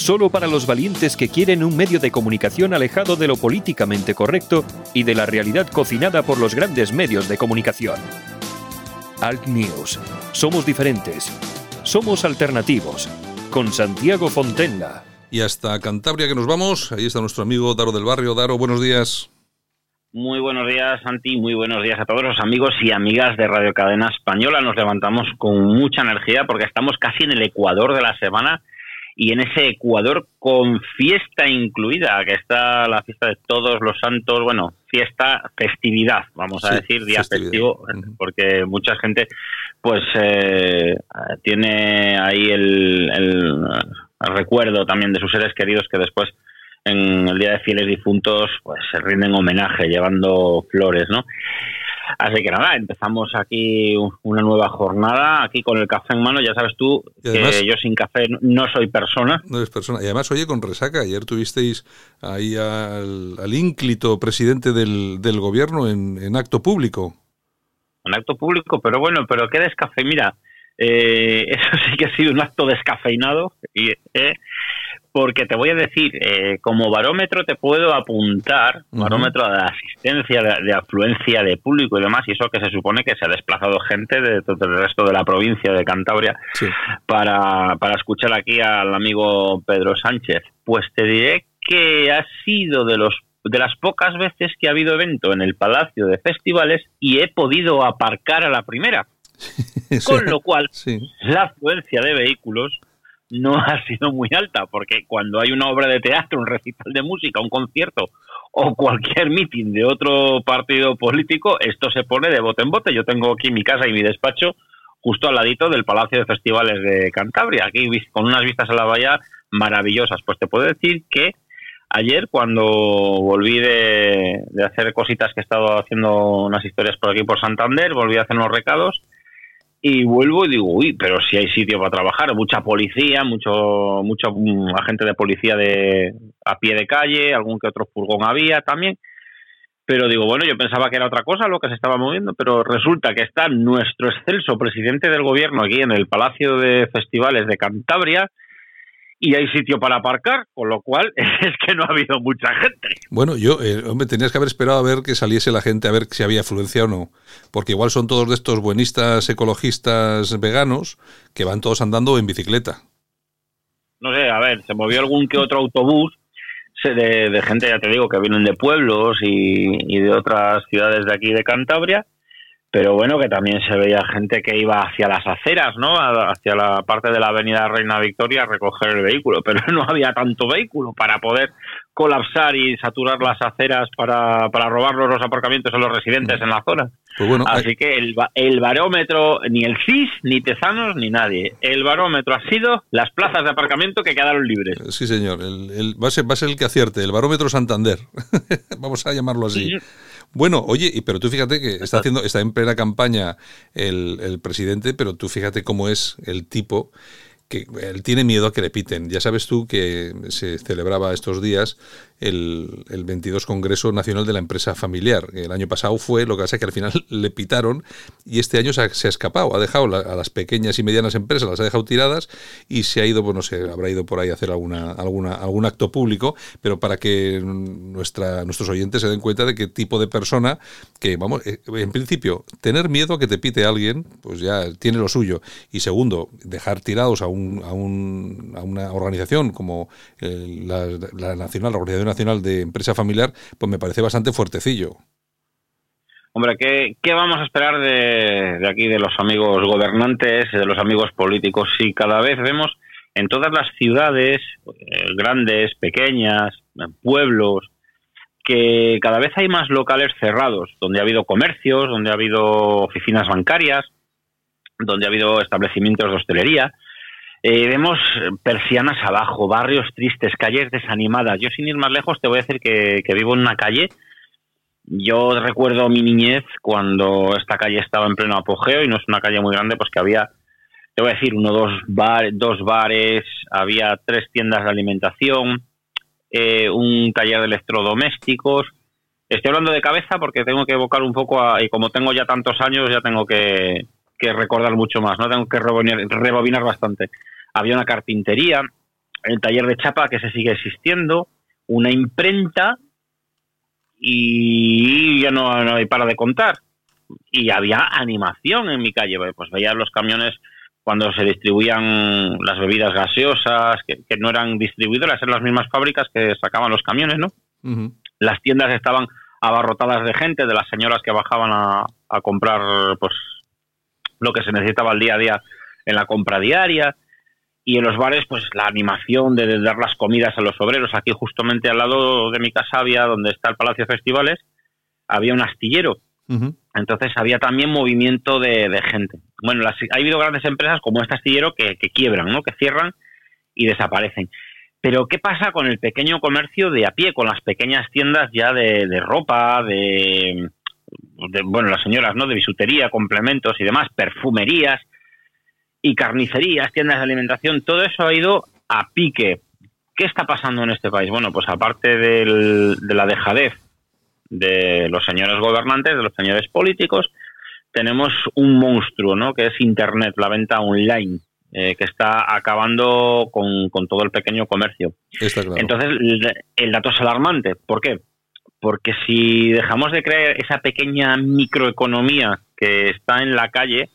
solo para los valientes que quieren un medio de comunicación alejado de lo políticamente correcto y de la realidad cocinada por los grandes medios de comunicación. Alt News. Somos diferentes. Somos alternativos. Con Santiago Fontenla. Y hasta Cantabria que nos vamos. Ahí está nuestro amigo Daro del Barrio. Daro, buenos días. Muy buenos días, Santi. Muy buenos días a todos los amigos y amigas de Radio Cadena Española. Nos levantamos con mucha energía porque estamos casi en el ecuador de la semana y en ese Ecuador con fiesta incluida, que está la fiesta de todos los santos, bueno, fiesta, festividad, vamos a decir, día festivo, porque mucha gente pues eh, tiene ahí el, el, recuerdo también de sus seres queridos que después en el Día de Fieles Difuntos pues se rinden homenaje llevando flores, ¿no? Así que nada, empezamos aquí una nueva jornada, aquí con el café en mano. Ya sabes tú que yo sin café no soy persona. No eres persona. Y además, oye, con resaca, ayer tuvisteis ahí al, ínclito presidente del, del gobierno en, acto público. En acto público, pero bueno, pero qué descafé. Mira, eh, eso sí que ha sido un acto descafeinado. Y, eh, porque te voy a decir, eh, como barómetro te puedo apuntar, barómetro de asistencia, de, afluencia de público y demás, y eso que se supone que se ha desplazado gente de todo el resto de la provincia de Cantabria para, para escuchar aquí al amigo Pedro Sánchez. Pues te diré que ha sido de los de las pocas veces que ha habido evento en el Palacio de Festivales y he podido aparcar a la primera. Con lo cual, la afluencia de vehículos no ha sido muy alta, porque cuando hay una obra de teatro, un recital de música, un concierto o cualquier mitin de otro partido político, esto se pone de bote en bote. Yo tengo aquí mi casa y mi despacho justo al ladito del Palacio de Festivales de Cantabria, aquí con unas vistas a la bahía maravillosas. Pues te puedo decir que ayer cuando volví de, de hacer cositas que he estado haciendo unas historias por aquí por Santander, volví a hacer unos recados y vuelvo y digo, uy, pero si hay sitio para trabajar, mucha policía, mucho mucho mm, agente de policía de a pie de calle, algún que otro furgón había también. Pero digo, bueno, yo pensaba que era otra cosa lo que se estaba moviendo, pero resulta que está nuestro excelso presidente del gobierno aquí en el Palacio de Festivales de Cantabria, y hay sitio para aparcar, con lo cual es que no ha habido mucha gente. Bueno, yo, eh, hombre, tenías que haber esperado a ver que saliese la gente a ver si había afluencia o no, porque igual son todos de estos buenistas ecologistas veganos que van todos andando en bicicleta. No sé, a ver, se movió algún que otro autobús de, de gente, ya te digo, que vienen de pueblos y, y de otras ciudades de aquí de Cantabria, pero bueno, que también se veía gente que iba hacia las aceras, ¿no? Hacia la parte de la avenida Reina Victoria a recoger el vehículo, pero no había tanto vehículo para poder colapsar y saturar las aceras para, para robarlos los aparcamientos a los residentes en la zona. Pues bueno, Así que el, el barómetro, ni el CIS, ni Tezanos, ni nadie. El barómetro ha sido las plazas de aparcamiento que quedaron libres. Sí, señor. El, el va, a ser, va, a ser, el que acierte, el barómetro Santander. Vamos a llamarlo así. Bueno, oye, pero tú fíjate que está haciendo, está en plena campaña el, el presidente, pero tú fíjate cómo es el tipo que él tiene miedo a que le piten. Ya sabes tú que se celebraba estos días el, el 22 Congreso Nacional de la Empresa Familiar. El año pasado fue, lo que pasa es que al final le pitaron y este año se ha, escapado, ha dejado a las pequeñas y medianas empresas, las ha dejado tiradas y se ha ido, pues no sé, habrá ido por ahí a hacer alguna, alguna, algún acto público, pero para que nuestra, nuestros oyentes se den cuenta de qué tipo de persona que, vamos, eh, en principio, tener miedo a que te pite alguien, pues ya tiene lo suyo. Y segundo, dejar tirados a, un, a, un, a una organización como la, la Nacional, la Organización Nacional de Empresa Familiar, pues me parece bastante fuertecillo. Hombre, ¿qué, vamos a esperar de, de, aquí, de los amigos gobernantes, de los amigos políticos? Si cada vez vemos en todas las ciudades, eh, grandes, pequeñas, pueblos, que cada vez hay más locales cerrados, donde ha habido comercios, donde ha habido oficinas bancarias, donde ha habido establecimientos de hostelería, eh, vemos persianas abajo, barrios tristes, calles desanimadas. Yo sin ir más lejos te voy a decir que, vivo en una calle. Yo recuerdo mi niñez cuando esta calle estaba en pleno apogeo y no es una calle muy grande, pues que había, te voy a decir, uno, dos, bar, dos bares, había tres tiendas de alimentación, eh, un taller de electrodomésticos. Estoy hablando de cabeza porque tengo que evocar un poco a, y como tengo ya tantos años, ya tengo que, que recordar mucho más, ¿no? Tengo que rebobinar, rebobinar bastante había una carpintería, el taller de chapa que se sigue existiendo, una imprenta y ya no, hay para de contar. Y había animación en mi calle, pues veías los camiones cuando se distribuían las bebidas gaseosas, que, no eran distribuidoras, eran las mismas fábricas que sacaban los camiones, ¿no? Las tiendas estaban abarrotadas de gente, de las señoras que bajaban a, a comprar pues lo que se necesitaba al día a día en la compra diaria. Y en los bares pues la animación de, dar las comidas a los obreros. Aquí justamente al lado de mi casa había donde está el Palacio de Festivales había un astillero. Entonces había también movimiento de, gente. Bueno las, ha habido grandes empresas como este astillero que, quiebran no que cierran y desaparecen. Pero qué pasa con el pequeño comercio de a pie con las pequeñas tiendas ya de, de ropa de, de bueno las señoras no de bisutería complementos y demás perfumerías y carnicerías, tiendas de alimentación, todo eso ha ido a pique. ¿Qué está pasando en este país? Bueno, pues aparte de la dejadez de los señores gobernantes, de los señores políticos, tenemos un monstruo, ¿no? Que es Internet, la venta online, eh, que está acabando con, todo el pequeño comercio. Entonces, el dato es alarmante. ¿Por qué? Porque si dejamos de creer esa pequeña microeconomía que está en la calle,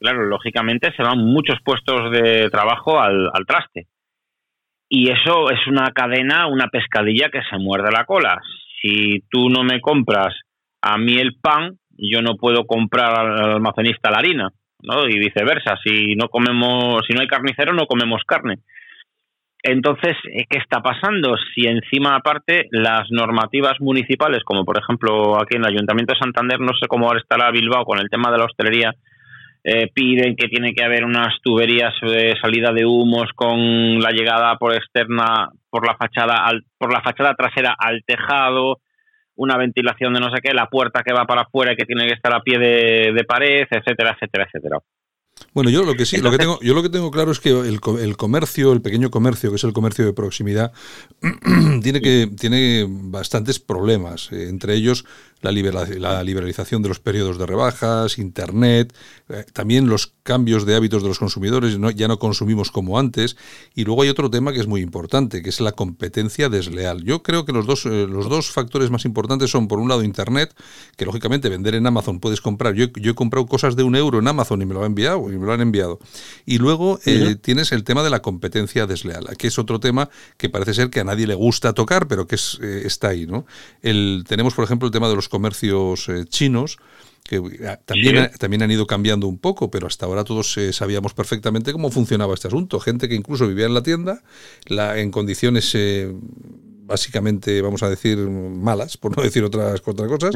claro, lógicamente se van muchos puestos de trabajo al, traste. Y eso es una cadena, una pescadilla que se muerde la cola. Si tú no me compras a mí el pan, yo no puedo comprar al almacenista la harina, ¿no? Y viceversa. Si no comemos, si no hay carnicero, no comemos carne. Entonces, eh, ¿qué está pasando? Si encima aparte las normativas municipales, como por ejemplo aquí en el Ayuntamiento de Santander, no sé cómo estará Bilbao con el tema de la hostelería, eh, piden que tiene que haber unas tuberías de salida de humos con la llegada por externa por la fachada al, por la fachada trasera al tejado una ventilación de no sé qué la puerta que va para afuera y que tiene que estar a pie de, de pared etcétera etcétera etcétera bueno, yo lo que sí, lo que tengo, yo lo que tengo claro es que el, el, comercio, el pequeño comercio, que es el comercio de proximidad, tiene que tiene bastantes problemas. Eh, entre ellos, la, liberalización de los periodos de rebajas, Internet, eh, también los cambios de hábitos de los consumidores, ya no consumimos como antes. Y luego hay otro tema que es muy importante, que es la competencia desleal. Yo creo que los dos, eh, los dos factores más importantes son, por un lado, Internet, que lógicamente vender en Amazon puedes comprar. Yo, yo he comprado cosas de un euro en Amazon y me lo han enviado, y me lo han enviado. Y luego eh, tienes el tema de la competencia desleal, que es otro tema que parece ser que a nadie le gusta tocar, pero que es, está ahí. ¿no? El, tenemos, por ejemplo, el tema de los comercios eh, chinos, que eh, también, también han ido cambiando un poco, pero hasta ahora todos eh, sabíamos perfectamente cómo funcionaba este asunto. Gente que incluso vivía en la tienda, la, en condiciones básicamente, vamos a decir, malas, por no decir otras, otras cosas.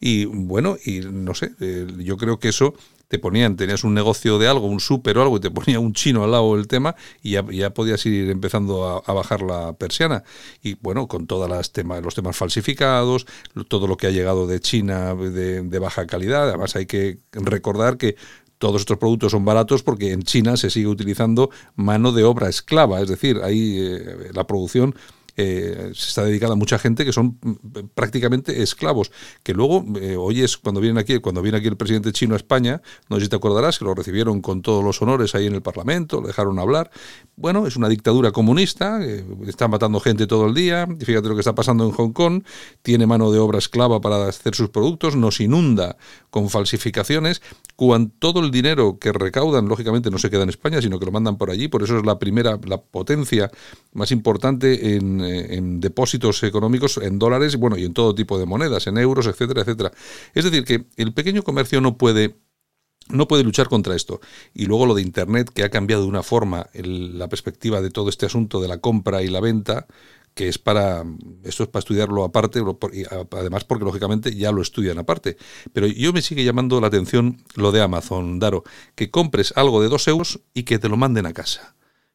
Y bueno, y no sé, yo creo que eso te ponían, tenías un negocio de algo, un súper o algo, y te ponía un chino al lado del tema y ya, ya podías ir empezando a, bajar la persiana. Y bueno, con todos las temas, los temas falsificados, todo lo que ha llegado de China de, de baja calidad. Además hay que recordar que todos estos productos son baratos porque en China se sigue utilizando mano de obra esclava, es decir, ahí eh, la producción eh, se está dedicada a mucha gente que son mm, prácticamente esclavos, que luego eh, oyes cuando vienen aquí, cuando viene aquí el presidente chino a España, no sé si te acordarás, que lo recibieron con todos los honores ahí en el Parlamento, lo dejaron hablar. Bueno, es una dictadura comunista, eh, está matando gente todo el día, y fíjate lo que está pasando en Hong Kong, tiene mano de obra esclava para hacer sus productos, nos inunda con falsificaciones, cuando todo el dinero que recaudan, lógicamente, no se queda en España, sino que lo mandan por allí, por eso es la primera, la potencia más importante en eh, en, depósitos económicos en dólares bueno, y en todo tipo de monedas, en euros, etcétera, etcétera. Es decir, que el pequeño comercio no puede no puede luchar contra esto. Y luego lo de Internet, que ha cambiado de una forma la perspectiva de todo este asunto de la compra y la venta, que es para, esto es para estudiarlo aparte, además porque lógicamente ya lo estudian aparte. Pero yo me sigue llamando la atención lo de Amazon, Daro, que compres algo de dos euros y que te lo manden a casa.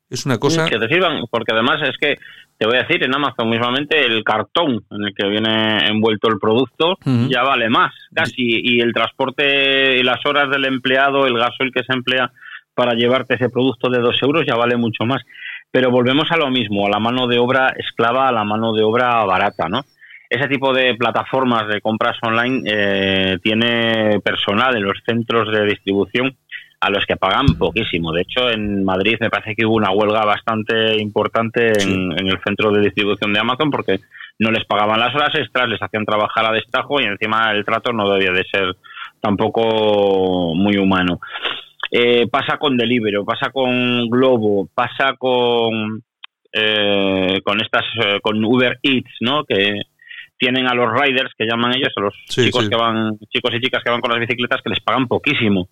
Es una cosa... Que te sirvan, porque además es que te voy a decir, en Amazon mismamente el cartón en el que viene envuelto el producto ya vale más, casi, y el transporte y las horas del empleado, el gasoil que se emplea para llevarte ese producto de dos euros ya vale mucho más. Pero volvemos a lo mismo, a la mano de obra esclava, a la mano de obra barata, ¿no? Ese tipo de plataformas de compras online eh, tiene personal en los centros de distribución a los que pagan poquísimo. De hecho, en Madrid me parece que hubo una huelga bastante importante en, el centro de distribución de Amazon porque no les pagaban las horas extras, les hacían trabajar a destajo y encima el trato no debía de ser tampoco muy humano. Eh, pasa con Deliveroo, pasa con Globo, pasa con eh, con estas eh, con Uber Eats, ¿no? Que tienen a los riders que llaman ellos, a los chicos que van chicos y chicas que van con las bicicletas que les pagan poquísimo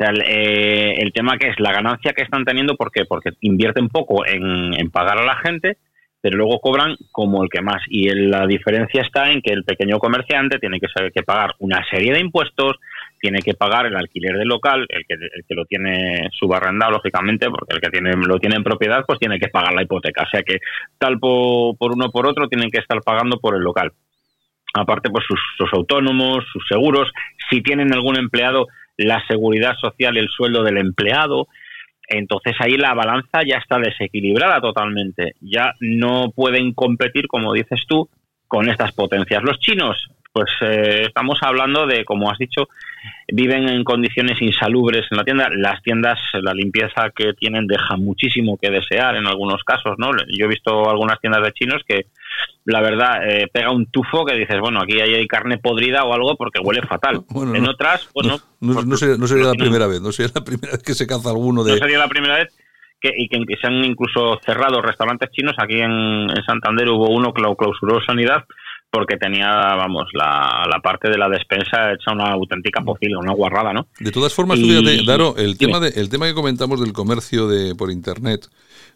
sea, eh, el, tema que es la ganancia que están teniendo, ¿por qué? Porque invierten poco en, pagar a la gente, pero luego cobran como el que más. Y la diferencia está en que el pequeño comerciante tiene que saber que pagar una serie de impuestos, tiene que pagar el alquiler del local, el que, el que lo tiene subarrendado, lógicamente, porque el que tiene, lo tiene en propiedad, pues tiene que pagar la hipoteca. O sea que tal por, por uno por otro tienen que estar pagando por el local. Aparte, pues sus autónomos, sus seguros, si tienen algún empleado, la seguridad social y el sueldo del empleado. Entonces ahí la balanza ya está desequilibrada totalmente. Ya no pueden competir, como dices tú, con estas potencias. Los chinos, pues eh, estamos hablando de, como has dicho, viven en condiciones insalubres en la tienda. Las tiendas, la limpieza que tienen deja muchísimo que desear en algunos casos, ¿no? Yo he visto algunas tiendas de chinos que la verdad, eh, pega un tufo que dices, bueno, aquí hay carne podrida o algo porque huele fatal. en otras, pues no. No, sería, la primera vez, no sería la primera vez que se caza alguno de... No sería la primera vez que, y que, se han incluso cerrado restaurantes chinos. Aquí en, Santander hubo uno que lo clausuró Sanidad porque tenía, vamos, la, parte de la despensa hecha una auténtica pocilga, una guarrada, ¿no? De todas formas, fíjate, Daro, el tema, de, el tema que comentamos del comercio de por Internet,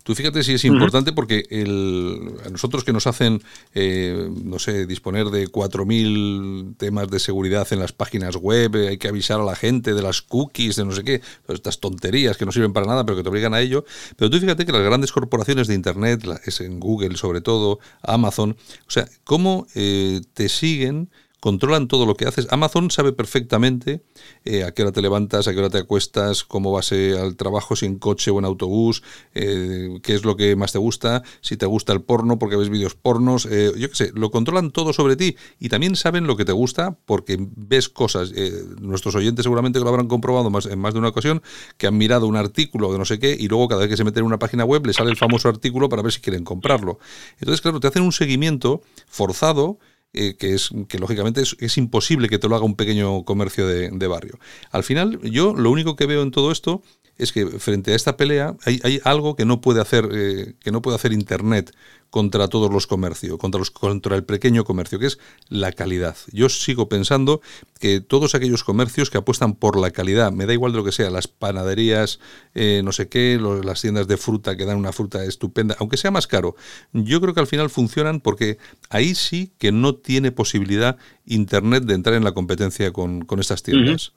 Tú fíjate si es importante porque el, a nosotros que nos hacen, eh, no sé, disponer de 4.000 temas de seguridad en las páginas web, eh, hay que avisar a la gente de las cookies, de no sé qué, todas estas tonterías que no sirven para nada pero que te obligan a ello. Pero tú fíjate que las grandes corporaciones de Internet, es en Google sobre todo, Amazon, o sea, cómo eh, te siguen controlan todo lo que haces. Amazon sabe perfectamente eh, a qué hora te levantas, a qué hora te acuestas, cómo vas eh, al trabajo, si en coche o en autobús, eh, qué es lo que más te gusta, si te gusta el porno porque ves vídeos pornos, yo qué sé, lo controlan todo sobre ti y también saben lo que te gusta porque ves cosas. nuestros oyentes seguramente lo habrán comprobado más, en más de una ocasión, que han mirado un artículo de no sé qué y luego cada vez que se meten en una página web le sale el famoso artículo para ver si quieren comprarlo. Entonces, claro, te hacen un seguimiento forzado eh, que es que lógicamente es, imposible que te lo haga un pequeño comercio de, de, barrio. Al final, yo lo único que veo en todo esto es que frente a esta pelea hay, algo que no puede hacer eh, que no puede hacer Internet contra todos los comercios, contra, los, contra el pequeño comercio, que es la calidad. Yo sigo pensando que todos aquellos comercios que apuestan por la calidad, me da igual de lo que sea, las panaderías, eh, no sé qué, las tiendas de fruta que dan una fruta estupenda, aunque sea más caro, yo creo que al final funcionan porque ahí sí que no tiene posibilidad Internet de entrar en la competencia con, estas tiendas.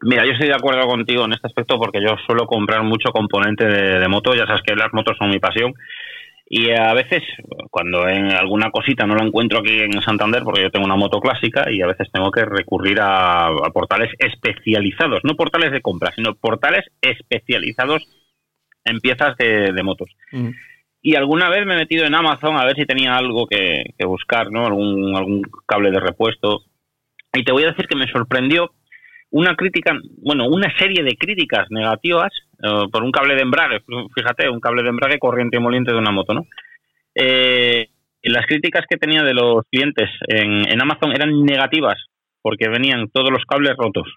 Mira, yo estoy de acuerdo contigo en este aspecto porque yo suelo comprar mucho componente de, de moto, ya sabes que las motos son mi pasión y a veces, cuando en alguna cosita no la encuentro aquí en Santander, porque yo tengo una moto clásica, y a veces tengo que recurrir a, portales especializados, no portales de compra, sino portales especializados en piezas de, motos. Mm. Y alguna vez me he metido en Amazon a ver si tenía algo que, que buscar, ¿no? Algún, algún cable de repuesto. Y te voy a decir que me sorprendió una crítica, bueno, una serie de críticas negativas eh, por un cable de embrague, fíjate, un cable de embrague corriente y moliente de una moto, ¿no? Eh, las críticas que tenía de los clientes en, Amazon eran negativas porque venían todos los cables rotos.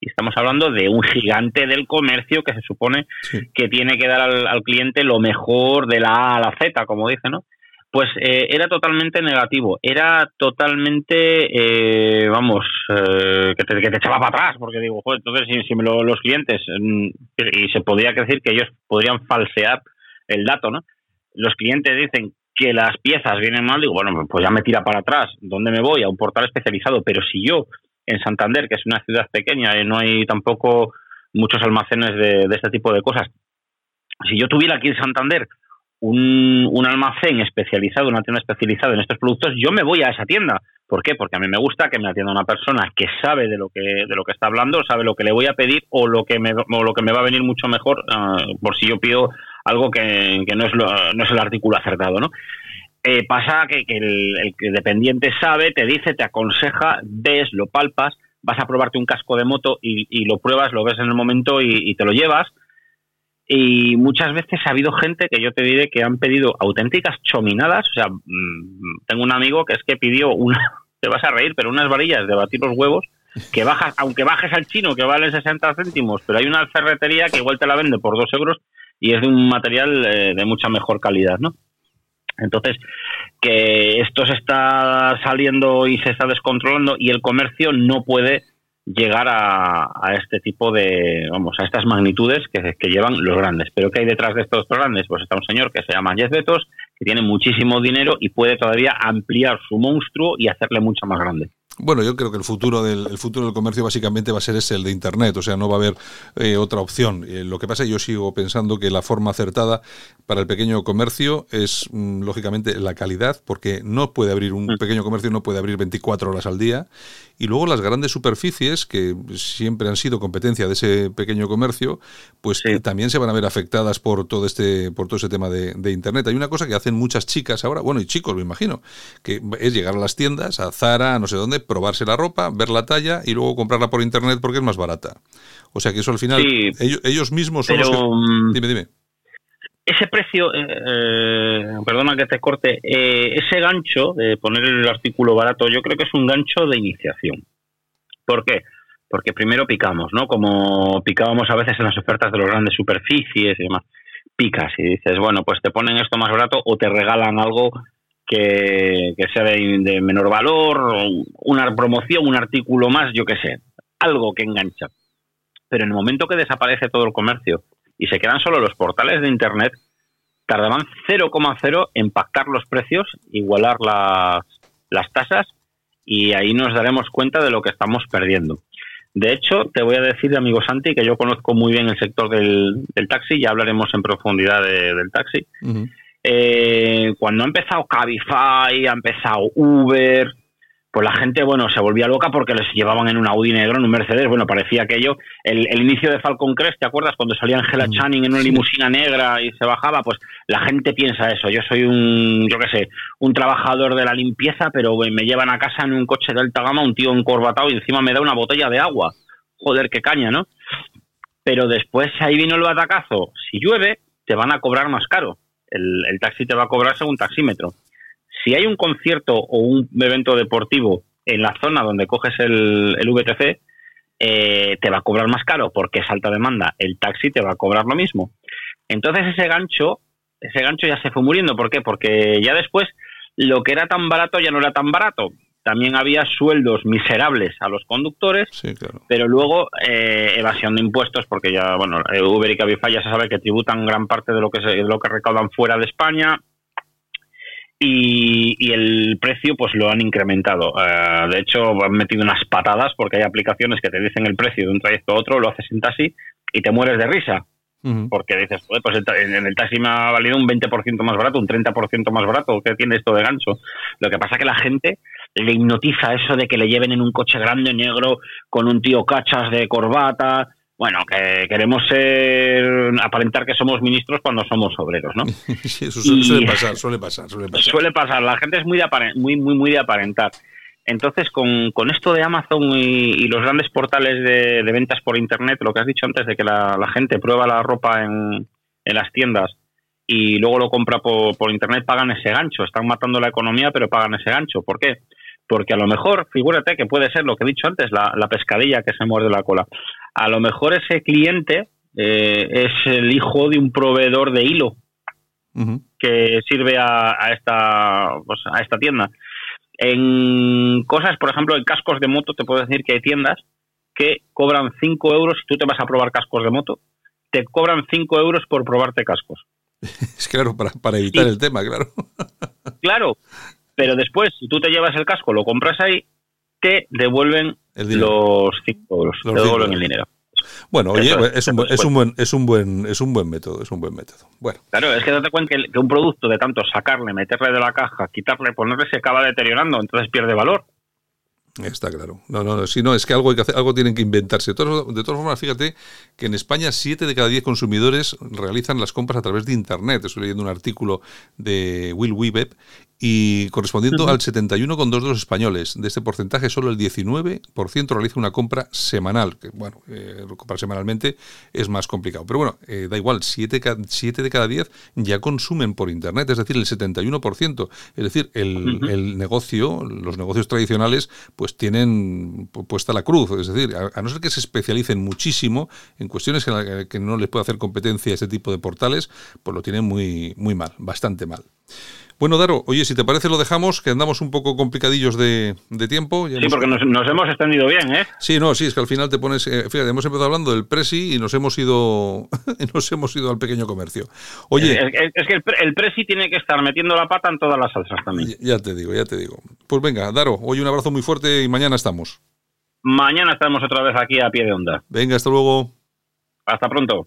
Y estamos hablando de un gigante del comercio que se supone que tiene que dar al, al, cliente lo mejor de la A a la Z, como dice, ¿no? Pues eh, era totalmente negativo, era totalmente, eh, vamos, eh, que, te, echaba para atrás, porque digo, joder, entonces si, me lo, los clientes, mm, y se podría decir que ellos podrían falsear el dato, ¿no? Los clientes dicen que las piezas vienen mal, digo, bueno, pues ya me tira para atrás, ¿dónde me voy? A un portal especializado, pero si yo, en Santander, que es una ciudad pequeña y no hay tampoco muchos almacenes de, de este tipo de cosas, si yo tuviera aquí en Santander un, un, almacén especializado, una tienda especializada en estos productos, yo me voy a esa tienda. ¿Por qué? Porque a mí me gusta que me atienda una persona que sabe de lo que, de lo que está hablando, sabe lo que le voy a pedir o lo que me, o lo que me va a venir mucho mejor ah, por si yo pido algo que, que no, es no es el artículo acertado, ¿no? Eh, pasa que, que el, el, dependiente sabe, te dice, te aconseja, ves, lo palpas, vas a probarte un casco de moto y, lo pruebas, lo ves en el momento y, te lo llevas. Y muchas veces ha habido gente que yo te diré que han pedido auténticas chominadas. O sea, mm, tengo un amigo que es que pidió una, te vas a reír, pero unas varillas de batir los huevos que bajas, aunque bajes al chino que vale 60 céntimos, pero hay una ferretería que igual te la vende por 2 euros y es de un material eh, de mucha mejor calidad, ¿no? Entonces, que esto se está saliendo y se está descontrolando y el comercio no puede llegar a, este tipo de, vamos, a estas magnitudes que, que, llevan los grandes. Pero ¿qué hay detrás de estos grandes? Pues está un señor que se llama Jeff Bezos, que tiene muchísimo dinero y puede todavía ampliar su monstruo y hacerle mucho más grande. Bueno, yo creo que el futuro del futuro del comercio básicamente va a ser ese el de Internet, o sea, no va a haber eh, otra opción. Eh, lo que pasa es que yo sigo pensando que la forma acertada para el pequeño comercio es mm, lógicamente la calidad, porque no puede abrir un mm. pequeño comercio no puede abrir 24 horas al día y luego las grandes superficies que siempre han sido competencia de ese pequeño comercio, pues también se van a ver afectadas por todo este por todo ese tema de, de Internet. Hay una cosa que hacen muchas chicas ahora, bueno y chicos me imagino, que es llegar a las tiendas, a Zara, no sé dónde probarse la ropa, ver la talla y luego comprarla por internet porque es más barata. O sea que eso al final, ellos, mismos son los que... Mm, dime, dime. Ese precio, eh, eh, perdona que te corte, eh, ese gancho de poner el artículo barato, yo creo que es un gancho de iniciación. ¿Por qué? Porque primero picamos, ¿no? Como picábamos a veces en las ofertas de los grandes superficies y demás. Picas y dices, bueno, pues te ponen esto más barato o te regalan algo que, sea de, menor valor, una promoción, un artículo más, yo qué sé, algo que engancha. Pero en el momento que desaparece todo el comercio y se quedan solo los portales de Internet, tardarán 0,0 en pactar los precios, igualar las, las tasas y ahí nos daremos cuenta de lo que estamos perdiendo. De hecho, te voy a decir, amigo Santi, que yo conozco muy bien el sector del, taxi, ya hablaremos en profundidad del taxi. Eh, cuando ha empezado Cabify, ha empezado Uber, pues la gente, bueno, se volvía loca porque les llevaban en un Audi negro, en un Mercedes. Bueno, parecía aquello. El, el inicio de Falcon Crest, ¿te acuerdas? Cuando salía Angela mm, Channing en una limusina negra y se bajaba, pues la gente piensa eso. Yo soy un, yo qué sé, un trabajador de la limpieza, pero me llevan a casa en un coche de alta gama, un tío encorbatado y encima me da una botella de agua. Joder, qué caña, ¿no? Pero después ahí vino el batacazo. Si llueve, te van a cobrar más caro el, taxi te va a cobrar según taxímetro. Si hay un concierto o un evento deportivo en la zona donde coges el, el VTC, eh, te va a cobrar más caro porque es alta demanda. El taxi te va a cobrar lo mismo. Entonces ese gancho, ese gancho ya se fue muriendo. ¿Por qué? Porque ya después lo que era tan barato ya no era tan barato también había sueldos miserables a los conductores, pero luego eh, evasión de impuestos, porque ya, bueno, Uber y Cabify ya se sabe que tributan gran parte de lo que, se, de lo que recaudan fuera de España y, el precio pues lo han incrementado. Eh, de hecho, han metido unas patadas porque hay aplicaciones que te dicen el precio de un trayecto a otro, lo haces en taxi y te mueres de risa. Porque dices, pues en el taxi me ha valido un 20% más barato, un 30% más barato. ¿Qué tiene esto de gancho? Lo que pasa es que la gente le hipnotiza eso de que le lleven en un coche grande negro con un tío cachas de corbata. Bueno, que queremos ser, aparentar que somos ministros cuando somos obreros, ¿no? sí, eso suele, pasar, suele pasar, suele pasar. la gente es muy, de muy, muy, muy de aparentar. Entonces, con, con esto de Amazon y, los grandes portales de, ventas por Internet, lo que has dicho antes de que la, gente prueba la ropa en, en las tiendas y luego lo compra por, por, Internet, pagan ese gancho. Están matando la economía, pero pagan ese gancho. ¿Por qué? Porque a lo mejor, figúrate que puede ser lo que he dicho antes, la, pescadilla que se muerde la cola. A lo mejor ese cliente eh, es el hijo de un proveedor de hilo que sirve a, a esta, pues, a esta tienda. En cosas, por ejemplo, en cascos de moto, te puedo decir que hay tiendas que cobran 5 euros si tú te vas a probar cascos de moto, te cobran 5 euros por probarte cascos. Es claro, para, para evitar el tema, claro. Claro, pero después, si tú te llevas el casco, lo compras ahí, te devuelven los 5 euros, te devuelven el dinero. Bueno, oye, es, un, es, un, buen, es un buen es un buen método, es un buen método. Bueno. Claro, es que date cuenta que, un producto de tanto sacarle, meterle de la caja, quitarle, ponerle se acaba deteriorando, entonces pierde valor. Está claro. No, no, si no, es que algo hay que hacer, algo tienen que inventarse. De todas, de todas formas, fíjate que en España 7 de cada 10 consumidores realizan las compras a través de Internet. Estoy leyendo un artículo de Will Webeb y correspondiendo al 71,2 de los españoles. De este porcentaje, solo el 19% realiza una compra semanal, que bueno, eh, comprar semanalmente es más complicado. Pero bueno, eh, da igual, 7, de cada 10 ya consumen por Internet, es decir, el 71%. Es decir, el, el negocio, los negocios tradicionales, pues tienen puesta la cruz. Es decir, a, no ser que se especialicen muchísimo en cuestiones que, que no les puede hacer competencia ese tipo de portales, pues lo tienen muy, muy mal, bastante mal. Bueno, Daro, oye, si te parece lo dejamos, que andamos un poco complicadillos de, tiempo. sí, porque nos, hemos extendido bien, ¿eh? Sí, no, sí, es que al final te pones... Eh, fíjate, hemos empezado hablando del Presi y nos hemos ido nos hemos ido al pequeño comercio. Oye... Es, que el, Presi tiene que estar metiendo la pata en todas las salsas también. Ya, te digo, ya te digo. Pues venga, Daro, hoy un abrazo muy fuerte y mañana estamos. Mañana estamos otra vez aquí a pie de onda. Venga, hasta luego. Hasta pronto